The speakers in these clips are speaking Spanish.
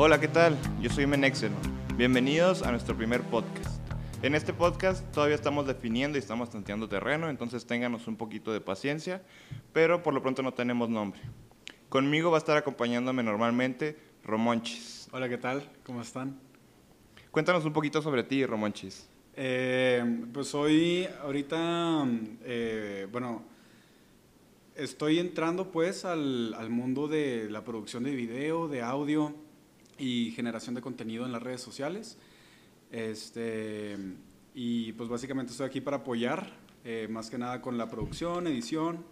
Hola, ¿qué tal? Yo soy Menexel. Bienvenidos a nuestro primer podcast. En este podcast todavía estamos definiendo y estamos tanteando terreno, entonces ténganos un poquito de paciencia, pero por lo pronto no tenemos nombre. Conmigo va a estar acompañándome normalmente Romonchis. Hola, ¿qué tal? ¿Cómo están? Cuéntanos un poquito sobre ti, Romonchis. Eh, pues hoy, ahorita, eh, bueno, estoy entrando pues al, al mundo de la producción de video, de audio y generación de contenido en las redes sociales. Este, y pues básicamente estoy aquí para apoyar, eh, más que nada con la producción, edición,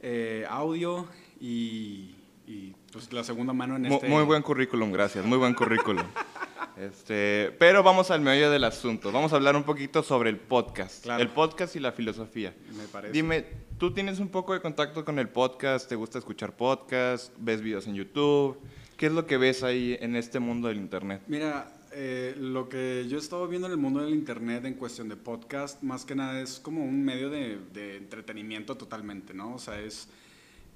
eh, audio y, y, pues la segunda mano en Mu- este... Muy buen currículum, gracias, muy buen currículum. Este, pero vamos al meollo del asunto. Vamos a hablar un poquito sobre el podcast. Claro. El podcast y la filosofía. Me parece. Dime, ¿tú tienes un poco de contacto con el podcast? ¿Te gusta escuchar podcast? ¿Ves videos en YouTube? ¿Qué es lo que ves ahí en este mundo del Internet? Mira, eh, lo que yo he estado viendo en el mundo del internet en cuestión de podcast, más que nada es como un medio de, entretenimiento totalmente, ¿no? O sea, es,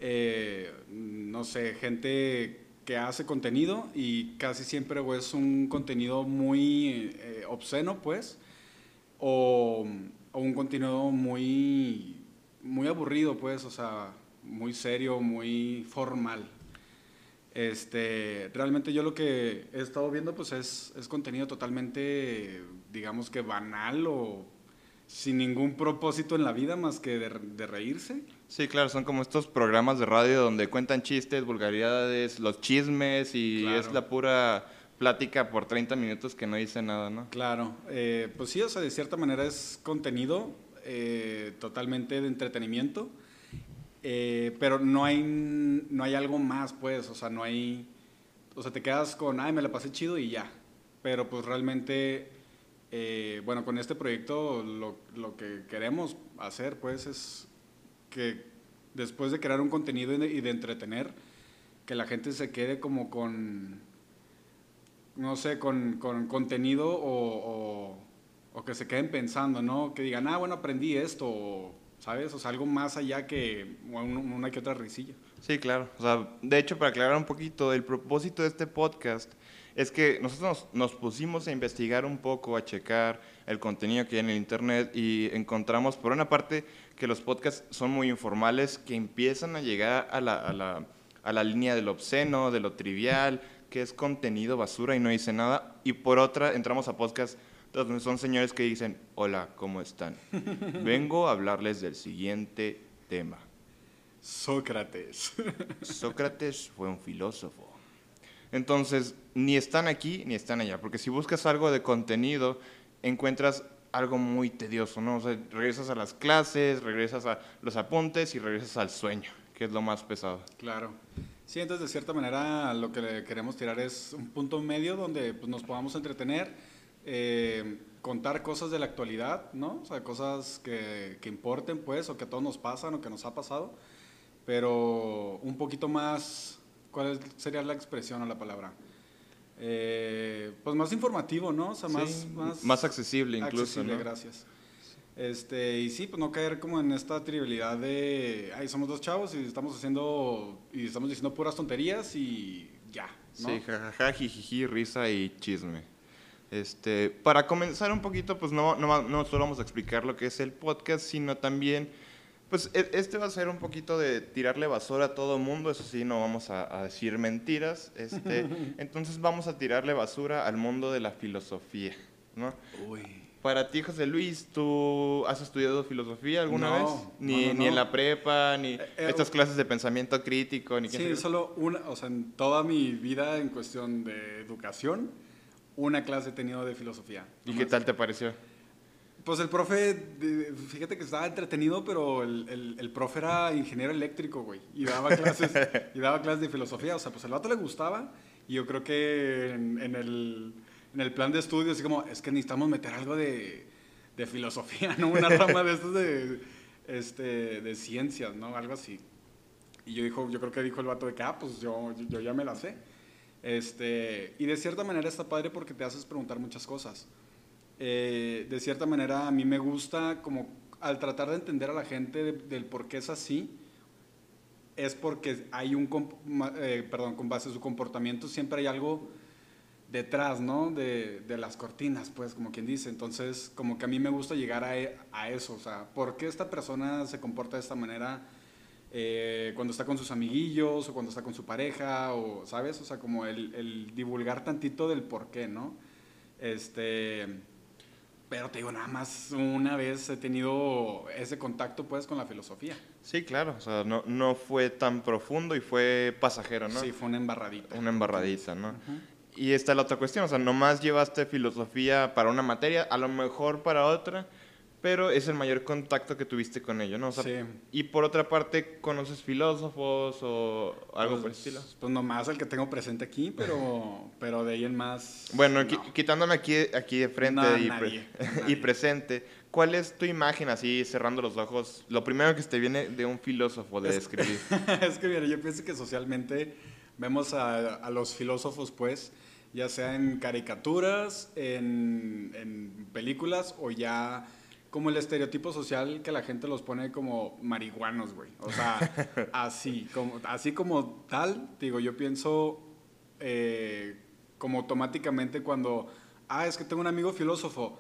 eh, no sé, gente que hace contenido y casi siempre es un contenido muy eh, obsceno, pues, o, o un contenido muy, muy aburrido, pues, o sea, muy serio, muy formal. Este, realmente yo lo que he estado viendo pues es, es contenido totalmente, digamos que banal o sin ningún propósito en la vida más que de, de reírse. Sí, claro, son como estos programas de radio donde cuentan chistes, vulgaridades, los chismes y Claro. es la pura plática por 30 minutos que no dice nada, ¿no? Claro, eh, pues sí, o sea, de cierta manera es contenido eh, totalmente de entretenimiento, eh, pero no hay, no hay algo más, pues, o sea, no hay, o sea, te quedas con, ay, me la pasé chido y ya, pero pues realmente, eh, bueno, con este proyecto lo, lo que queremos hacer, pues, es que después de crear un contenido y de, entretener, que la gente se quede como con no sé, con, con contenido o, o- que se queden pensando, ¿no? Que digan, ah, bueno, aprendí esto, ¿sabes? O sea, algo más allá que un- una que otra risilla. Sí, claro. O sea, de hecho, para aclarar un poquito, el propósito de este podcast es que nosotros nos, nos pusimos a investigar un poco, a checar el contenido que hay en el Internet y encontramos, por una parte, que los podcasts son muy informales, que empiezan a llegar a la, a la, a la línea de lo obsceno, de lo trivial, que es contenido basura y no dice nada. Y por otra, entramos a podcasts donde son señores que dicen, hola, ¿cómo están? Vengo a hablarles del siguiente tema. Sócrates. Sócrates fue un filósofo. Entonces, ni están aquí ni están allá, porque si buscas algo de contenido, encuentras algo muy tedioso, ¿no? O sea, regresas a las clases, regresas a los apuntes y regresas al sueño, que es lo más pesado. claro. Sí, entonces de cierta manera lo que le queremos tirar es un punto medio donde pues, nos podamos entretener, eh, contar cosas de la actualidad, ¿no? O sea, cosas que, que importen, pues, o que a todos nos pasan o que nos ha pasado, pero un poquito más, ¿cuál sería la expresión o la palabra? Eh, pues más informativo, ¿no? O sea, más, Sí, más, más accesible incluso, accesible, ¿no? gracias. Este, y sí, pues no caer como en esta trivialidad de, ay, somos dos chavos y estamos haciendo, y estamos diciendo puras tonterías y ya, ¿no? Sí, jajaja, jijiji, risa y chisme. Este, para comenzar un poquito, pues no, no, no solo vamos a explicar lo que es el podcast, sino también, pues e- este va a ser un poquito de tirarle basura a todo mundo, eso sí, no vamos a, a decir mentiras. Este, entonces vamos a tirarle basura al mundo de la filosofía, ¿no? Uy. Para ti, José Luis, ¿tú has estudiado filosofía alguna No, vez? no, Ni, no, ni en no. la prepa, ni Eh, eh, estas clases de pensamiento crítico, ni quién Sí, qué? solo una, o sea, en toda mi vida en cuestión de educación, una clase he tenido de filosofía. ¿Y qué tal te pareció? Pues el profe, fíjate que estaba entretenido, pero el, el, el profe era ingeniero eléctrico, güey, y daba clases, y daba clases de filosofía, o sea, pues al vato le gustaba, y yo creo que en, en el, en el plan de estudio, así como, es que necesitamos meter algo de, de filosofía, ¿no? Una rama de estos de, este, de ciencias, ¿no? Algo así. Y yo, dijo, yo creo que dijo el vato de que, ah, pues yo, yo ya me la sé. Este, y de cierta manera está padre porque te haces preguntar muchas cosas. Eh, de cierta manera a mí me gusta como al tratar de entender a la gente de- del por qué es así, es porque hay un, eh, perdón, con base a su comportamiento siempre hay algo detrás, ¿no? De, de las cortinas, pues, como quien dice. Entonces, como que a mí me gusta llegar a, e- a eso, o sea, ¿por qué esta persona se comporta de esta manera eh, cuando está con sus amiguillos o cuando está con su pareja, o, ¿sabes? O sea, como el, el divulgar tantito del por qué, ¿no? Este, pero te digo, nada más una vez he tenido ese contacto, pues, con la filosofía. Sí, claro, o sea, no, no fue tan profundo y fue pasajero, ¿no? Sí, fue una embarradita. Una embarradita, ¿no? Ujú. Y está la otra cuestión, o sea, nomás llevaste filosofía para una materia, a lo mejor para otra, pero es el mayor contacto que tuviste con ello, ¿no? O sea, Sí. Y por otra parte, ¿conoces filósofos o algo por el Pues, estilo? Pues nomás el que tengo presente aquí, pero, pero de ahí en más. Bueno, no. qui- quitándome aquí, aquí de frente No, y, nadie, pre- nadie. y presente, ¿cuál es tu imagen así, cerrando los ojos? Lo primero que te viene de un filósofo de Es- es que mira, yo pienso que socialmente vemos a, a los filósofos, pues, ya sea en caricaturas, en, en películas o ya como el estereotipo social que la gente los pone como marihuanos, güey. O sea, así, como, así como tal, digo, yo pienso eh, como automáticamente cuando, ah, es que tengo un amigo filósofo.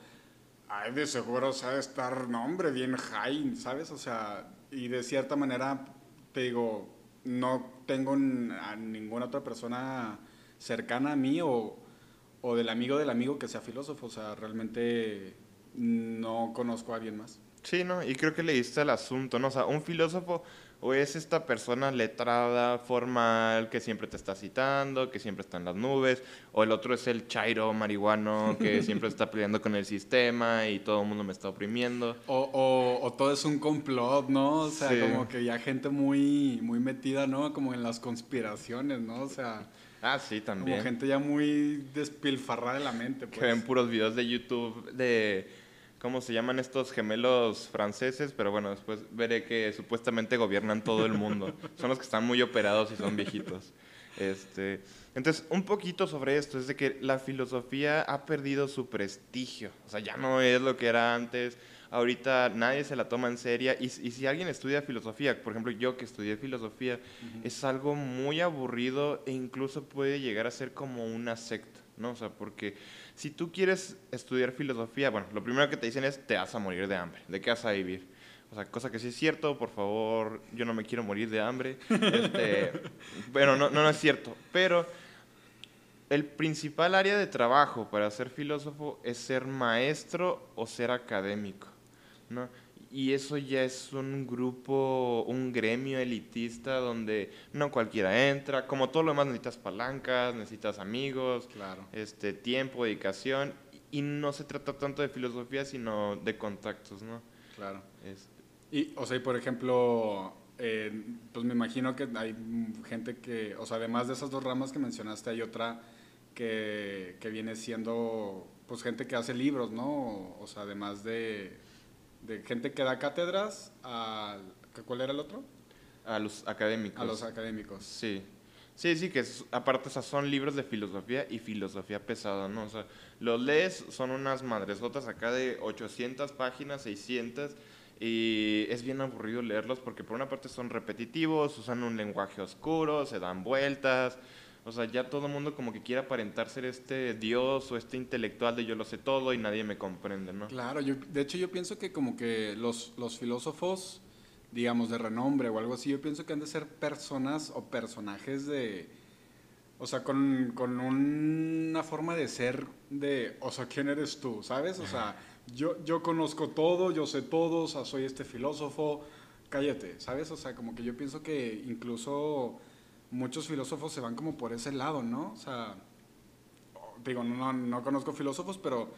Ay, de seguro sabe estar, no hombre, bien high, ¿sabes? O sea, y de cierta manera, te digo, no tengo a ninguna otra persona cercana a mí o, o del amigo del amigo que sea filósofo. O sea, realmente no conozco a alguien más. Sí, ¿no? Y creo que le diste al asunto, ¿no? O sea, un filósofo o es esta persona letrada, formal, que siempre te está citando, que siempre está en las nubes, o el otro es el chairo marihuano que siempre está peleando con el sistema y todo el mundo me está oprimiendo. O, o, o todo es un complot, ¿no? O sea, Sí. como que ya gente muy, muy metida, ¿no? Como en las conspiraciones, ¿no? O sea, Ah, sí, como también. gente ya muy despilfarrada de la mente, Que ven pues. puros videos de YouTube de, ¿cómo se llaman estos gemelos franceses? Pero bueno, después veré que supuestamente gobiernan todo el mundo. son los que están muy operados y son viejitos. Este, entonces, un poquito sobre esto, es de que la filosofía ha perdido su prestigio. O sea, ya no es lo que era antes. Ahorita nadie se la toma en serio. Y, y si alguien estudia filosofía, por ejemplo, yo que estudié filosofía, es algo muy aburrido e incluso puede llegar a ser como una secta, ¿no? O sea, porque si tú quieres estudiar filosofía, bueno, lo primero que te dicen es te vas a morir de hambre, ¿de qué vas a vivir? O sea, cosa que sí es cierto, por favor, yo no me quiero morir de hambre. Este, bueno, no, no, no es cierto, pero el principal área de trabajo para ser filósofo es ser maestro o ser académico, ¿no? Y eso ya es un grupo, un gremio elitista donde no cualquiera entra. Como todo lo demás necesitas palancas, necesitas amigos, Claro. este, tiempo, dedicación. Y no se trata tanto de filosofía, sino de contactos, ¿no? Claro. Es- Y, o sea, y por ejemplo, eh, pues me imagino que hay gente que, o sea, además de esas dos ramas que mencionaste, hay otra que, que viene siendo, pues gente que hace libros, ¿no? O sea, además de, de gente que da cátedras, a, ¿cuál era el otro? a los académicos. A los académicos. Sí. Sí, sí, que es- aparte o sea, son libros de filosofía y filosofía pesada, ¿no? O sea, los lees, son unas madresotas acá de 800 páginas, 600, y es bien aburrido leerlos porque por una parte son repetitivos, usan un lenguaje oscuro, se dan vueltas, o sea, ya todo el mundo como que quiere aparentar ser este dios o este intelectual de yo lo sé todo y nadie me comprende, ¿no? Claro, yo, de hecho yo pienso que como que los, los filósofos, digamos, de renombre o algo así, yo pienso que han de ser personas o personajes de, o sea, con, con una forma de ser de, o sea, ¿quién eres tú? ¿Sabes? O sea, yo, yo conozco todo, yo sé todo, o sea, soy este filósofo, cállate, ¿sabes? O sea, como que yo pienso que incluso muchos filósofos se van como por ese lado, ¿no? O sea, digo, no, no, no conozco filósofos, pero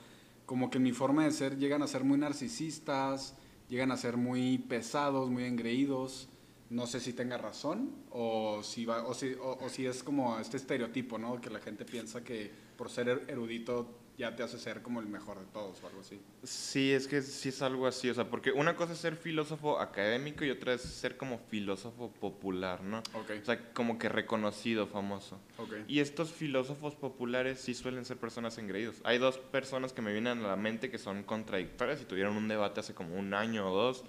como que en mi forma de ser llegan a ser muy narcisistas, llegan a ser muy pesados, muy engreídos. No sé si tenga razón o si, va, o si es como este estereotipo, ¿no? Que la gente piensa que por ser er- erudito ya te hace ser como el mejor de todos o algo así. Sí, es que sí es algo así, o sea, porque una cosa es ser filósofo académico y otra es ser como filósofo popular, ¿no? Ok, O sea, como que reconocido, famoso. ok. Y estos filósofos populares sí suelen ser personas engreídos. Hay dos personas que me vienen a la mente que son contradictorias y tuvieron un debate hace como un año o dos,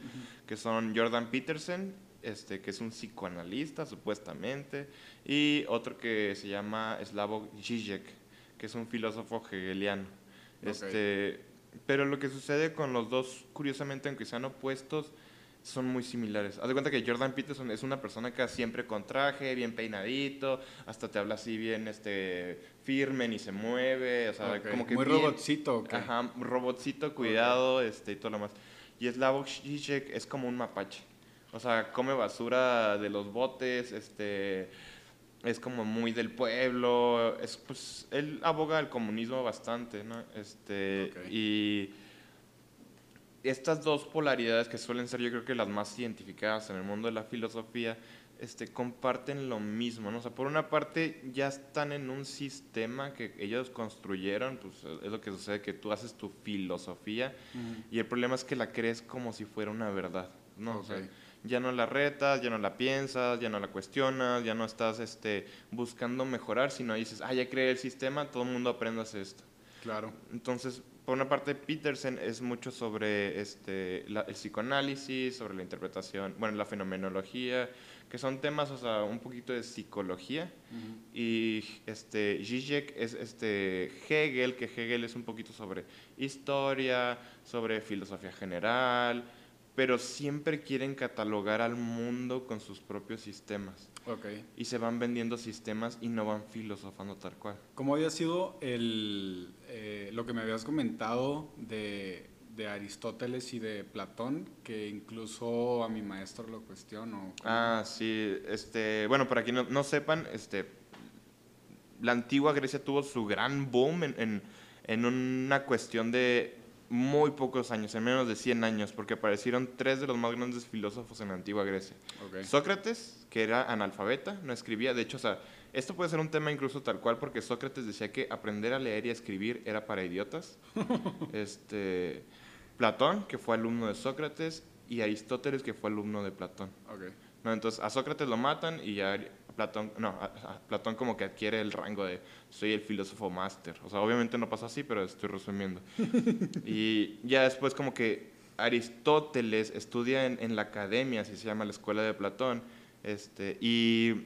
que son Jordan Peterson este, que es un psicoanalista supuestamente, y otro que se llama Slavoj Žižek, que es un filósofo hegeliano. Este, Pero lo que sucede con los dos, curiosamente, aunque sean opuestos, son muy similares. Haz de cuenta que Jordan Peterson es una persona que siempre con traje, bien peinadito, hasta te habla así bien este firme ni se mueve, o sea, como que muy robotcito, Ajá, robotcito, cuidado, este y todo lo más. Y Slavoj Žižek es como un mapache. O sea, come basura de los botes, este es como muy del pueblo, es pues él aboga al comunismo bastante, ¿no? Este y estas dos polaridades que suelen ser yo creo que las más identificadas en el mundo de la filosofía, este, comparten lo mismo, ¿no? O sea, por una parte ya están en un sistema que ellos construyeron, pues es lo que sucede, que tú haces tu filosofía y el problema es que la crees como si fuera una verdad, ¿no? O sea, ya no la retas, ya no la piensas, ya no la cuestionas, ya no estás este, buscando mejorar, sino dices, ah, ya creé el sistema, todo el mundo aprende a hacer esto. Claro. Entonces, por una parte, Peterson es mucho sobre este, el psicoanálisis, sobre la interpretación, bueno, la fenomenología, que son temas, o sea, un poquito de psicología. Y este, Zizek es este, Hegel, que Hegel es un poquito sobre historia, sobre filosofía general, pero siempre quieren catalogar al mundo con sus propios sistemas. Okay. Y se van vendiendo sistemas y no van filosofando tal cual. ¿Cómo había sido el, eh, lo que me habías comentado de, de, Aristóteles y de Platón, que incluso a mi maestro lo cuestiono? Ah, sí. Este, bueno, para quienes no, no, sepan, este, la antigua Grecia tuvo su gran boom en, en, en una cuestión de muy pocos años, en menos de 100 años, porque aparecieron tres de los más grandes filósofos en la antigua Grecia. Sócrates, que era analfabeta, no escribía, de hecho, o sea, esto puede ser un tema incluso tal cual, porque Sócrates decía que aprender a leer y a escribir era para idiotas. este, Platón, que fue alumno de Sócrates, y Aristóteles, que fue alumno de Platón. No, entonces a Sócrates lo matan y ya Platón, no, Platón como que adquiere el rango de soy el filósofo máster. O sea, obviamente no pasa así, pero estoy resumiendo. y ya después como que Aristóteles estudia en, la academia, así se llama la escuela de Platón, este, y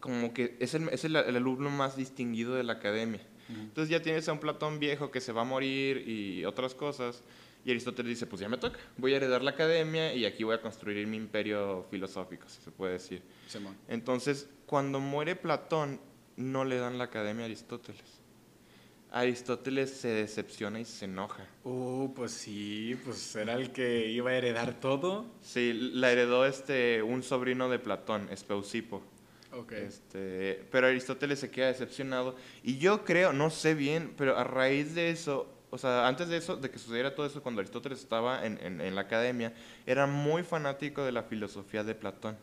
como que es el, es el, alumno más distinguido de la academia. Entonces ya tienes a un Platón viejo que se va a morir y otras cosas. Y Aristóteles dice, pues ya me toca, voy a heredar la academia y aquí voy a construir mi imperio filosófico, si se puede decir. Entonces, cuando muere Platón, no le dan la academia a Aristóteles. Aristóteles se decepciona y se enoja. Uh, pues sí, pues era el que iba a heredar todo. Sí, la heredó este, un sobrino de Platón, Espeusipo. Okay. Este, pero Aristóteles se queda decepcionado. Y yo creo, no sé bien, pero a raíz de eso, o sea, antes de eso, de que sucediera todo eso, cuando Aristóteles estaba en, en, la academia, era muy fanático de la filosofía de Platón.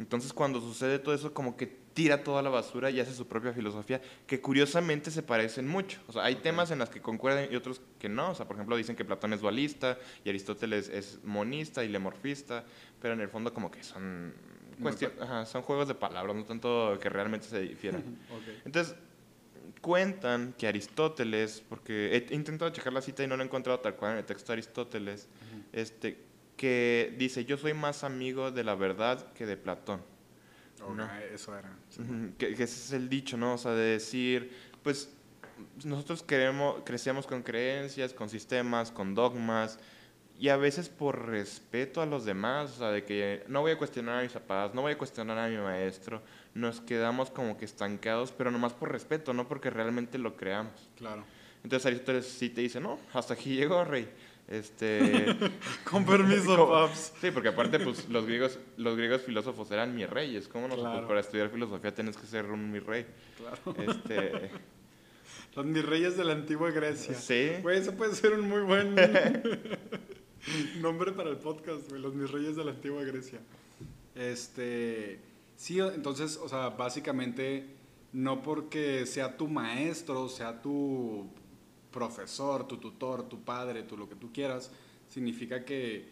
Entonces, cuando sucede todo eso, como que tira toda la basura y hace su propia filosofía, que curiosamente se parecen mucho. O sea, hay temas en los que concuerdan y otros que no. O sea, por ejemplo, dicen que Platón es dualista y Aristóteles es monista y lemorfista, pero en el fondo como que son, ajá, son juegos de palabras, no tanto que realmente se difieran. okay. Entonces, cuentan que Aristóteles, porque he intentado checar la cita y no lo he encontrado tal cual en el texto de Aristóteles, este, que dice, yo soy más amigo de la verdad que de Platón. Eso era. que, ese es el dicho, ¿no? O sea, de decir, pues nosotros queremos, crecemos con creencias, con sistemas, con dogmas, y a veces por respeto a los demás, o sea, de que no voy a cuestionar a mis papás, no voy a cuestionar a mi maestro, nos quedamos como que estancados, pero nomás por respeto, no porque realmente lo creamos. Claro. Entonces Aristóteles sí te dice, no, hasta aquí llegó, rey. Este, Con permiso, paps. Sí, porque aparte, pues, los griegos, los griegos filósofos eran mis reyes. ¿Cómo no? Pues, para estudiar filosofía tienes que ser un mi rey. Claro. Este... Los mis reyes de la antigua Grecia. Sí. Güey, eso puede ser un muy buen nombre para el podcast, güey. Los mis reyes de la antigua Grecia. Este... Sí, entonces, o sea, básicamente, no porque sea tu maestro, sea tu profesor, tu tutor, tu padre, tú lo que tú quieras, significa que,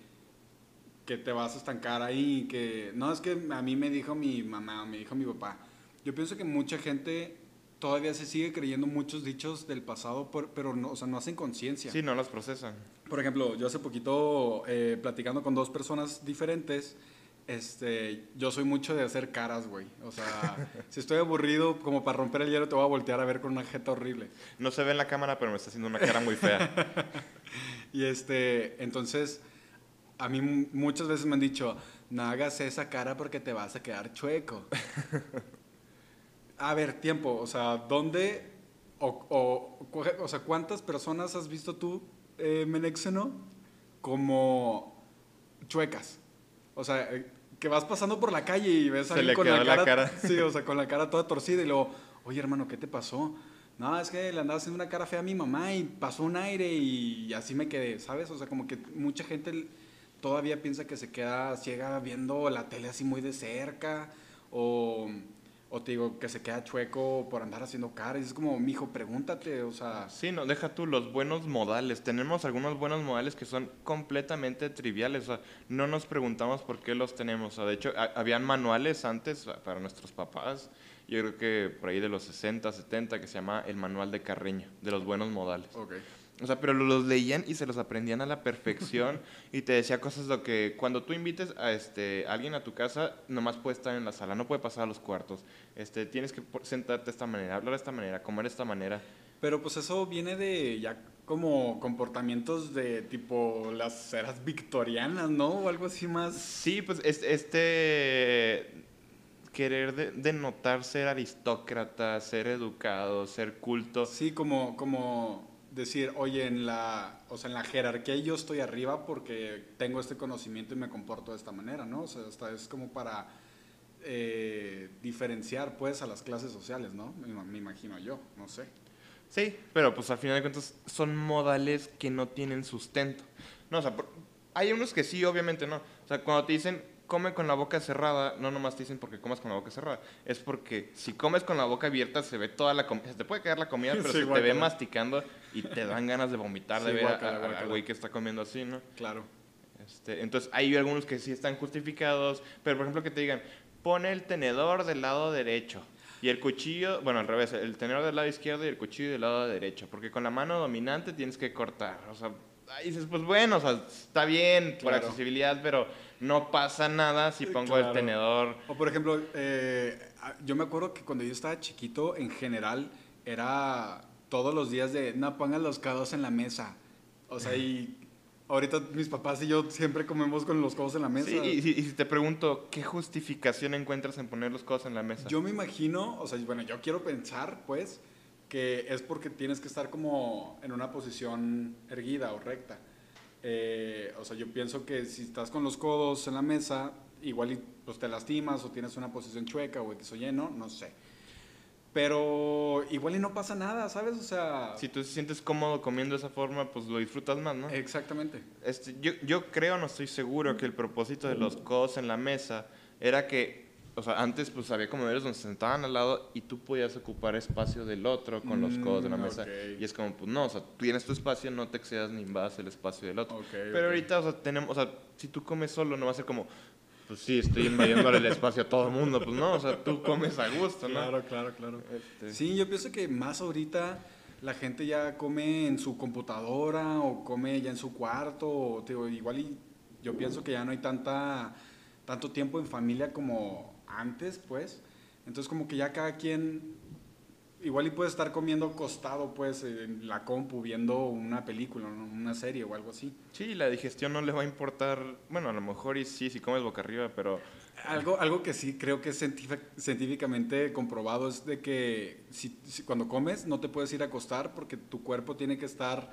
que te vas a estancar ahí, que no es que a mí me dijo mi mamá, me dijo mi papá. Yo pienso que mucha gente todavía se sigue creyendo muchos dichos del pasado, pero no, o sea, no hacen conciencia. Sí, no los procesan. Por ejemplo, yo hace poquito, eh, platicando con dos personas diferentes, Este, yo soy mucho de hacer caras, güey. O sea, si estoy aburrido, como para romper el hielo, te voy a voltear a ver con una jeta horrible. No se ve en la cámara, pero me está haciendo una cara muy fea. y este, entonces, a mí muchas veces me han dicho, no hagas esa cara porque te vas a quedar chueco. a ver, tiempo, o sea, ¿dónde o, o, o sea, cuántas personas has visto tú, eh, Menexeno, como chuecas? O sea, eh, que vas pasando por la calle y ves a alguien con la cara, Sí, o sea, con la cara toda torcida y luego, oye hermano, ¿qué te pasó? No, es que le andaba haciendo una cara fea a mi mamá y pasó un aire y así me quedé, ¿sabes? O sea, como que mucha gente todavía piensa que se queda ciega viendo la tele así muy de cerca o o te digo, que se queda chueco por andar haciendo caras. Es como, mijo, pregúntate, o sea... Sí, no, deja tú los buenos modales. Tenemos algunos buenos modales que son completamente triviales. O sea, no nos preguntamos por qué los tenemos. O sea, de hecho, habían manuales antes para nuestros papás. Yo creo que por ahí de los 60, 70, que se llama el manual de Carreño, de los buenos modales. Okay. O sea, pero los leían y se los aprendían a la perfección y te decía cosas de que cuando tú invites a este alguien a tu casa, nomás puede estar en la sala, no puede pasar a los cuartos. Este, tienes que sentarte de esta manera, hablar de esta manera, comer de esta manera. Pero pues eso viene de ya como comportamientos de tipo las eras victorianas, ¿no? O algo así más. Sí, pues este querer denotar ser aristócrata, ser educado, ser culto. Sí, como como decir, oye, en la, o sea, en la jerarquía yo estoy arriba porque tengo este conocimiento y me comporto de esta manera, ¿no? O sea, hasta es como para eh, diferenciar, pues, a las clases sociales, ¿no? Me, imagino yo, no sé. Sí, pero pues al final de cuentas son modales que no tienen sustento. No, o sea, hay unos que sí, obviamente no. O sea, cuando te dicen come con la boca cerrada, no nomás te dicen porque comas con la boca cerrada, es porque si comes con la boca abierta se ve toda la comida, se te puede caer la comida, pero se te ve masticando y te dan ganas de vomitar de ver al güey que está comiendo así, ¿no? Claro. Este, entonces hay algunos que sí están justificados, pero por ejemplo que te digan, pone el tenedor del lado derecho. Y el cuchillo, bueno, al revés, el tenedor del lado izquierdo y el cuchillo del lado derecho, porque con la mano dominante tienes que cortar. O sea, ahí dices, pues bueno, o sea, está bien por accesibilidad, pero no pasa nada si pongo el tenedor. O por ejemplo, eh, yo me acuerdo que cuando yo estaba chiquito, en general, era todos los días de, no, pongan los codos en la mesa. O sea, y ahorita mis papás y yo siempre comemos con los codos en la mesa. Sí, y, si te pregunto, ¿qué justificación encuentras en poner los codos en la mesa? Yo me imagino, o sea, bueno, yo quiero pensar, pues, que es porque tienes que estar como en una posición erguida o recta. Eh, o sea, yo pienso que si estás con los codos en la mesa, igual pues, te lastimas o tienes una posición chueca o X o lleno, no sé. Pero igual y no pasa nada, ¿sabes? O sea... Si tú te sientes cómodo comiendo de esa forma, pues lo disfrutas más, ¿no? Exactamente. Este, yo, yo creo, no estoy seguro, que el propósito de los codos en la mesa era que o sea, antes pues había comedores donde se sentaban al lado y tú podías ocupar espacio del otro con los codos de la mm, mesa. Y es como, pues no, o sea, tú tienes tu espacio, no te excedas ni invades el espacio del otro. Pero ahorita, o sea, tenemos, o sea, si tú comes solo, no va a ser como, pues sí, estoy invadiendo el espacio a todo el mundo. Pues no, o sea, tú comes a gusto, ¿no? Claro, claro, claro. Este... Sí, yo pienso que más ahorita la gente ya come en su computadora o come ya en su cuarto. O, digo, igual y yo pienso que ya no hay tanta, tanto tiempo en familia como antes, pues. Entonces como que ya cada quien igual y puede estar comiendo acostado pues en la compu viendo una película, una serie o algo así. Sí, la digestión no le va a importar, bueno, a lo mejor y sí, si comes boca arriba, pero... Algo, algo que sí creo que es científicamente comprobado es de que si, cuando comes no te puedes ir a acostar porque tu cuerpo tiene que estar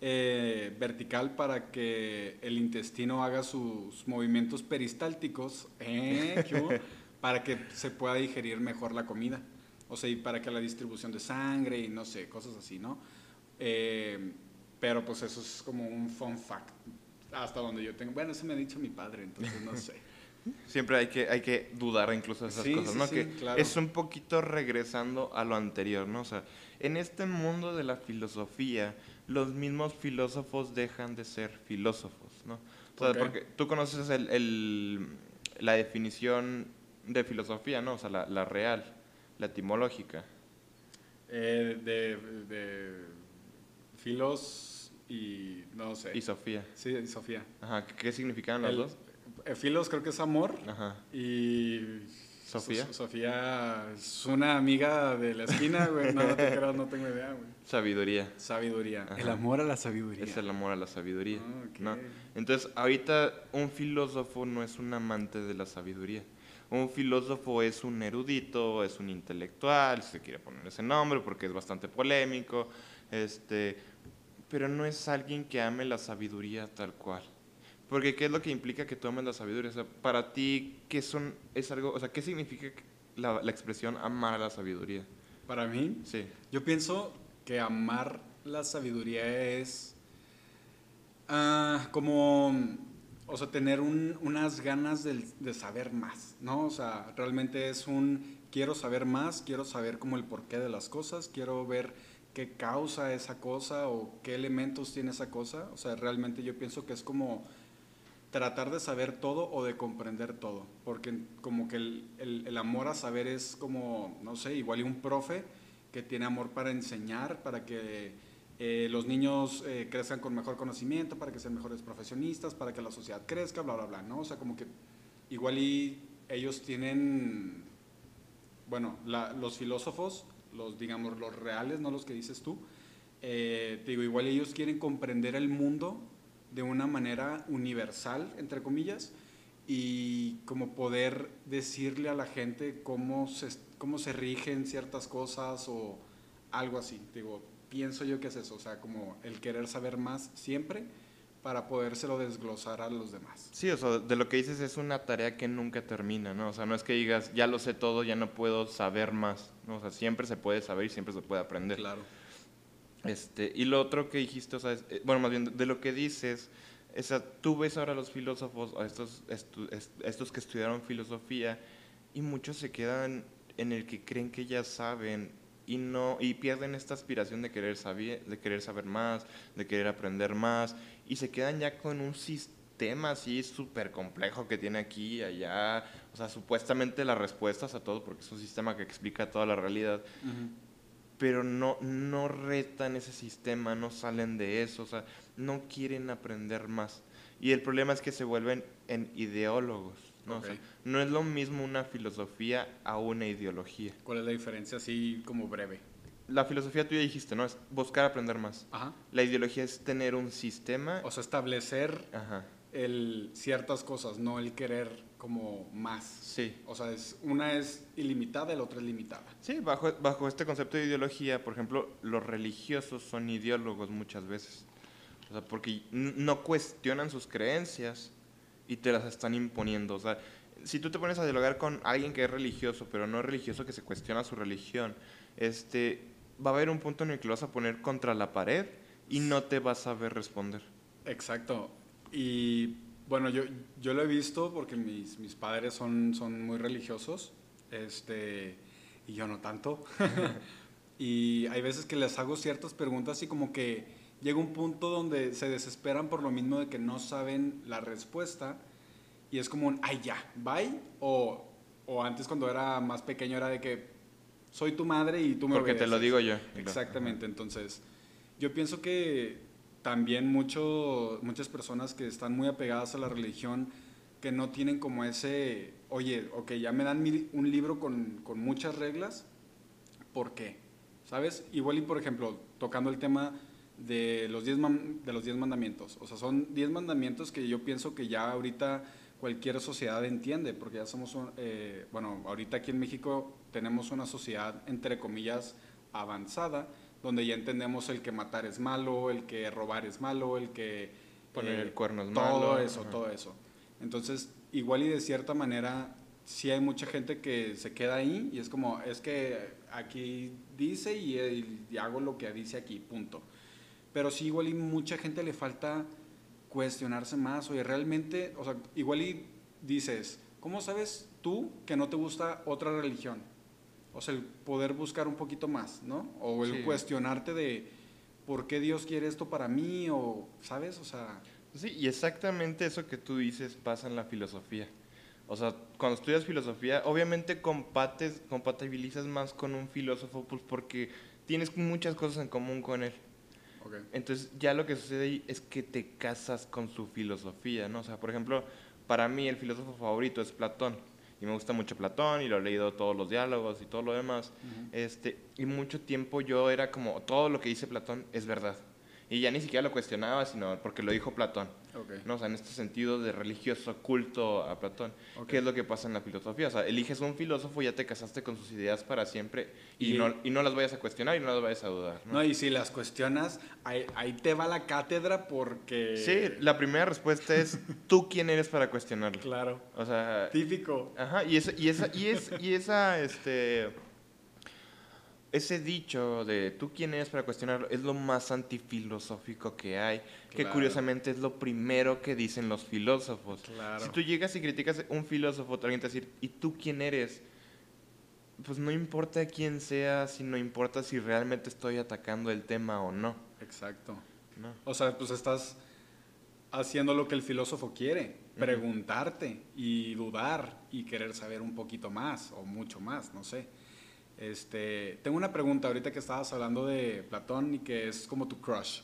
eh, vertical para que el intestino haga sus movimientos peristálticos. ¿Eh? para que se pueda digerir mejor la comida. O sea, y para que la distribución de sangre y no sé, cosas así, ¿no? Eh, pero pues eso es como un fun fact. Hasta donde yo tengo. Bueno, eso me ha dicho mi padre, entonces no sé. Siempre hay que, hay que dudar incluso de esas cosas, ¿no? que es un poquito regresando a lo anterior, ¿no? O sea, en este mundo de la filosofía, los mismos filósofos dejan de ser filósofos, ¿no? O sea, porque tú conoces el, el, la definición de filosofía, ¿no? O sea, la, la real, la etimológica. Eh, de, de, filos y no sé. Y Sofía. Sí, Sofía. Ajá, ¿qué significan los dos? eh, Filos creo que es amor. Ajá. Y. ¿Sofía? So- Sofía es una amiga de la esquina, güey. No, no te creas, no tengo idea, güey. Sabiduría. Sabiduría. Ajá. El amor a la sabiduría. Es el amor a la sabiduría. Ok. ¿no? Entonces, ahorita un filósofo no es un amante de la sabiduría. Un filósofo es un erudito, es un intelectual, si se quiere poner ese nombre porque es bastante polémico, este, pero no es alguien que ame la sabiduría tal cual. Porque ¿qué es lo que implica que tú ames la sabiduría? O sea, para ti, ¿qué son, es algo, o sea, ¿qué significa la, la expresión amar a la sabiduría? Para mí, Sí. yo pienso que amar la sabiduría es ah, como, o sea, tener un- unas ganas del- de, saber más, ¿no? O sea, realmente es un, quiero saber más, quiero saber como el porqué de las cosas, quiero ver qué causa esa cosa o qué elementos tiene esa cosa. O sea, realmente yo pienso que es como tratar de saber todo o de comprender todo, porque como que el, el- el amor a saber es como, no sé, igual y un profe que tiene amor para enseñar, para que eh, los niños eh, crezcan con mejor conocimiento, para que sean mejores profesionistas, para que la sociedad crezca, bla, bla, bla, ¿no? O sea, como que igual y ellos tienen, bueno, los filósofos, los, digamos, los reales, no los que dices tú, eh, te digo, igual ellos quieren comprender el mundo de una manera universal, entre comillas, y como poder decirle a la gente cómo se, cómo se rigen ciertas cosas o algo así. Digo, pienso yo que es eso, o sea, como el querer saber más siempre para podérselo desglosar a los demás. Sí, o sea, de lo que dices es una tarea que nunca termina, ¿no? O sea, no es que digas, ya lo sé todo, ya no puedo saber más, ¿no? O sea, siempre se puede saber y siempre se puede aprender. Claro. Este, y lo otro que dijiste, o sea, es- eh, bueno, más bien, de lo que dices, o sea, tú ves ahora a los filósofos, a estos, estu- estos que estudiaron filosofía, y muchos se quedan en el que creen que ya saben y no y pierden esta aspiración de querer saber, de querer saber más, de querer aprender más, y se quedan ya con un sistema así súper complejo que tiene aquí y allá, o sea, supuestamente las respuestas a todo, porque es un sistema que explica toda la realidad, pero no, no retan ese sistema, no salen de eso, o sea, no quieren aprender más. Y el problema es que se vuelven en ideólogos, ¿no? O sea, Ok. no es lo mismo una filosofía a una ideología. ¿Cuál es la diferencia así como breve? La filosofía tú ya dijiste, ¿no? Es buscar aprender más. Ajá. La ideología es tener un sistema. O sea, establecer Ajá, el, ciertas cosas, no el querer como más. sí. O sea, es, una es ilimitada la otra es limitada. Sí, bajo, bajo este concepto de ideología, por ejemplo, los religiosos son ideólogos muchas veces. O sea, porque no cuestionan sus creencias y te las están imponiendo. O sea, si tú te pones a dialogar con alguien que es religioso, pero no es religioso que se cuestiona su religión, este, va a haber un punto en el que lo vas a poner contra la pared y no te vas a saber responder. Exacto. Y bueno, yo, yo lo he visto porque mis, mis padres son, son muy religiosos, este, y yo no tanto. y hay veces que les hago ciertas preguntas y como que llega un punto donde se desesperan por lo mismo de que no saben la respuesta y es como un, ay ya, bye, o, o antes cuando era más pequeño era de que soy tu madre y tú me Porque te lo obedeces". digo yo. Exactamente, entonces yo pienso que también mucho, muchas personas que están muy apegadas a la religión, que no tienen como ese, oye, ok, ya me dan mi- un libro con, con muchas reglas, ¿por qué? ¿Sabes? Igual y por ejemplo, tocando el tema de los 10 man- de los diez mandamientos, o sea, son 10 mandamientos que yo pienso que ya ahorita cualquier sociedad entiende, porque ya somos, un- eh, bueno, ahorita aquí en México tenemos una sociedad, entre comillas, avanzada, donde ya entendemos el que matar es malo, el que robar es malo, el que... Poner eh, el cuerno es todo malo. eso, Ajá. todo eso. Entonces, igual y de cierta manera, sí hay mucha gente que se queda ahí y es como, es que aquí dice y, y hago lo que dice aquí, punto. Pero sí, igual y mucha gente le falta cuestionarse más, oye, realmente, o sea, igual y dices, ¿cómo sabes tú que no te gusta otra religión? O sea, el poder buscar un poquito más, ¿no? O el Sí. cuestionarte de por qué Dios quiere esto para mí, o, ¿sabes? O sea, Sí, y exactamente eso que tú dices pasa en la filosofía. O sea, cuando estudias filosofía, obviamente compates, compatibilizas más con un filósofo pues porque tienes muchas cosas en común con él. Entonces, ya lo que sucede ahí es que te casas con su filosofía, ¿no? O sea, por ejemplo, para mí el filósofo favorito es Platón. Y me gusta mucho Platón y lo he leído todos los diálogos y todo lo demás. este, y mucho tiempo yo era como, todo lo que dice Platón es verdad. Y ya ni siquiera lo cuestionaba, sino porque lo dijo Platón. ¿no? O sea, en este sentido de religioso culto a Platón. ¿Qué es lo que pasa en la filosofía? O sea, eliges un filósofo y ya te casaste con sus ideas para siempre y, no, y no las vayas a cuestionar y no las vayas a dudar. No, y si las cuestionas, ahí, te va la cátedra porque... Sí, la primera respuesta es, ¿tú quién eres para cuestionarlo? Claro. O sea... Típico. Ajá, y esa, y esa, y es, y esa, este ese dicho de tú quién eres para cuestionarlo es lo más antifilosófico que hay, que curiosamente es lo primero que dicen los filósofos. Si tú llegas y criticas a un filósofo, te alguien te decir, ¿y tú quién eres? Pues no importa quién sea, sino importa si realmente estoy atacando el tema o no. Exacto. O sea, pues estás haciendo lo que el filósofo quiere, preguntarte y dudar y querer saber un poquito más o mucho más, no sé. Este, tengo una pregunta ahorita que estabas hablando de Platón y que es como tu crush.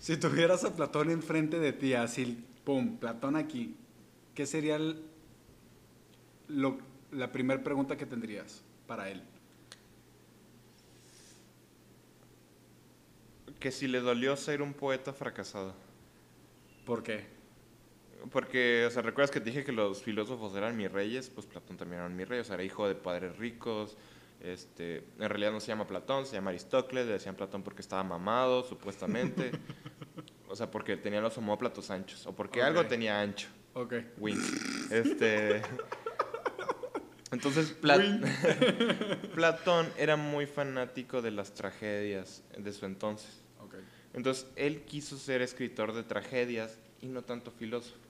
Si tuvieras a Platón enfrente de ti, así, pum, Platón aquí, ¿qué sería la primera pregunta que tendrías para él? Que si le dolió ser un poeta fracasado. ¿Por qué? Porque, o sea, ¿recuerdas que te dije que los filósofos eran mis reyes? Pues Platón también era mi rey, o sea, era hijo de padres ricos, este, en realidad no se llama Platón, se llama Aristócles, le decían Platón porque estaba mamado, supuestamente. o sea, porque tenía los homóplatos anchos, o porque algo tenía ancho. Ok. Este. Entonces, Platón era muy fanático de las tragedias de su entonces. Entonces, él quiso ser escritor de tragedias y no tanto filósofo.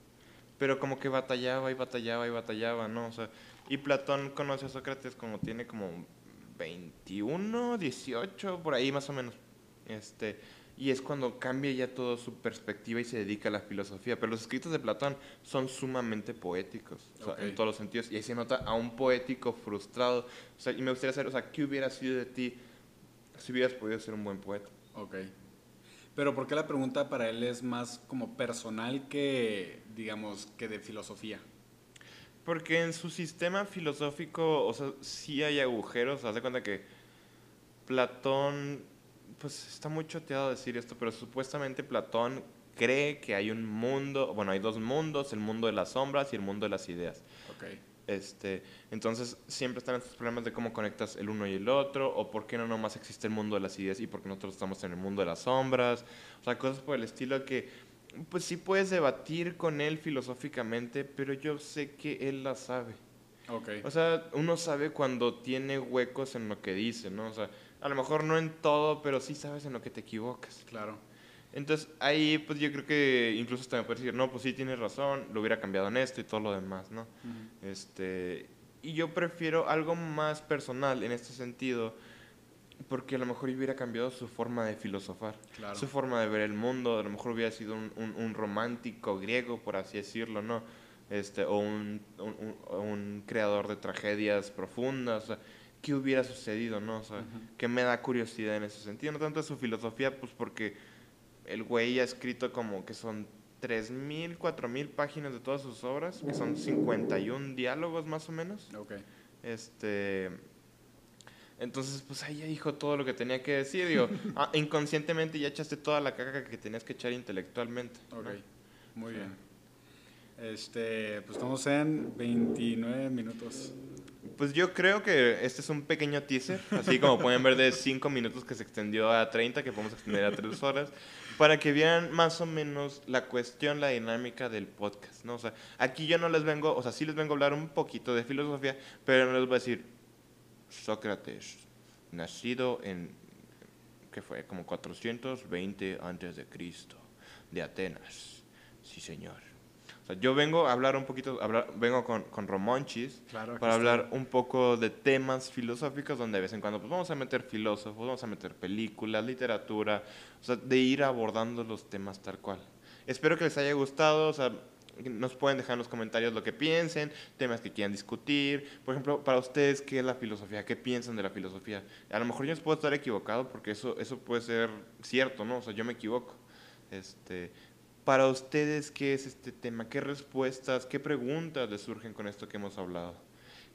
Pero como que batallaba y batallaba y batallaba, ¿no? O sea, y Platón conoce a Sócrates como tiene como 21, 18, por ahí más o menos. Este, y es cuando cambia ya toda su perspectiva y se dedica a la filosofía. Pero los escritos de Platón son sumamente poéticos, en todos los sentidos. Y ahí se nota a un poético frustrado. O sea, y me gustaría saber, o sea, ¿qué hubiera sido de ti si hubieras podido ser un buen poeta? Ok. Pero ¿por qué la pregunta para él es más como personal que, digamos, que de filosofía? Porque en su sistema filosófico, o sea, sí hay agujeros. Haz de cuenta que Platón, pues está muy choteado decir esto, pero supuestamente Platón cree que hay un mundo, bueno, hay dos mundos, el mundo de las sombras y el mundo de las ideas. Okay. Este, entonces siempre están estos problemas de cómo conectas el uno y el otro, o por qué no nomás existe el mundo de las ideas y por qué nosotros estamos en el mundo de las sombras, o sea, cosas por el estilo que pues sí puedes debatir con él filosóficamente, pero yo sé que él la sabe. Okay. O sea, uno sabe cuando tiene huecos en lo que dice, ¿no? O sea, a lo mejor no en todo, pero sí sabes en lo que te equivocas. Claro. Entonces, ahí pues yo creo que incluso hasta me puedes decir, no, pues sí tienes razón, lo hubiera cambiado en esto y todo lo demás, ¿no? Este, y yo prefiero algo más personal en este sentido, porque a lo mejor hubiera cambiado su forma de filosofar, su forma de ver el mundo, a lo mejor hubiera sido un, un, romántico griego, por así decirlo, ¿no? Este, o un, un creador de tragedias profundas, o sea, ¿qué hubiera sucedido, no? O sea, que me da curiosidad en ese sentido, no tanto su filosofía, pues porque el güey ha escrito como que son 3.000, 4.000 páginas de todas sus obras, que son 51 diálogos más o menos. Okay. Este entonces, pues ahí ya dijo todo lo que tenía que decir. Digo, ah, inconscientemente ya echaste toda la caca que tenías que echar intelectualmente. Ok, muy bien. Este, pues estamos en 29 minutos. Pues yo creo que este es un pequeño teaser, así como pueden ver de 5 minutos que se extendió a 30, que podemos extender a 3 horas, para que vean más o menos la cuestión, la dinámica del podcast, ¿no? O sea, aquí yo no les vengo, o sea, sí les vengo a hablar un poquito de filosofía, pero no les voy a decir, Sócrates, nacido en, ¿qué fue? Como 420 antes de Cristo, de Atenas. Sí, señor. O sea, yo vengo a hablar un poquito, vengo con, con Romonchis para hablar un poco de temas filosóficos donde de vez en cuando pues vamos a meter filósofos, vamos a meter películas, literatura, o sea, de ir abordando los temas tal cual. Espero que les haya gustado, o sea, nos pueden dejar en los comentarios lo que piensen, temas que quieran discutir. Por ejemplo, para ustedes, ¿qué es la filosofía? ¿Qué piensan de la filosofía? A lo mejor yo les puedo estar equivocado porque eso, eso puede ser cierto, ¿no? O sea, yo me equivoco. Este, para ustedes, ¿qué es este tema? ¿Qué respuestas, qué preguntas les surgen con esto que hemos hablado?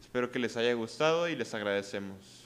Espero que les haya gustado y les agradecemos.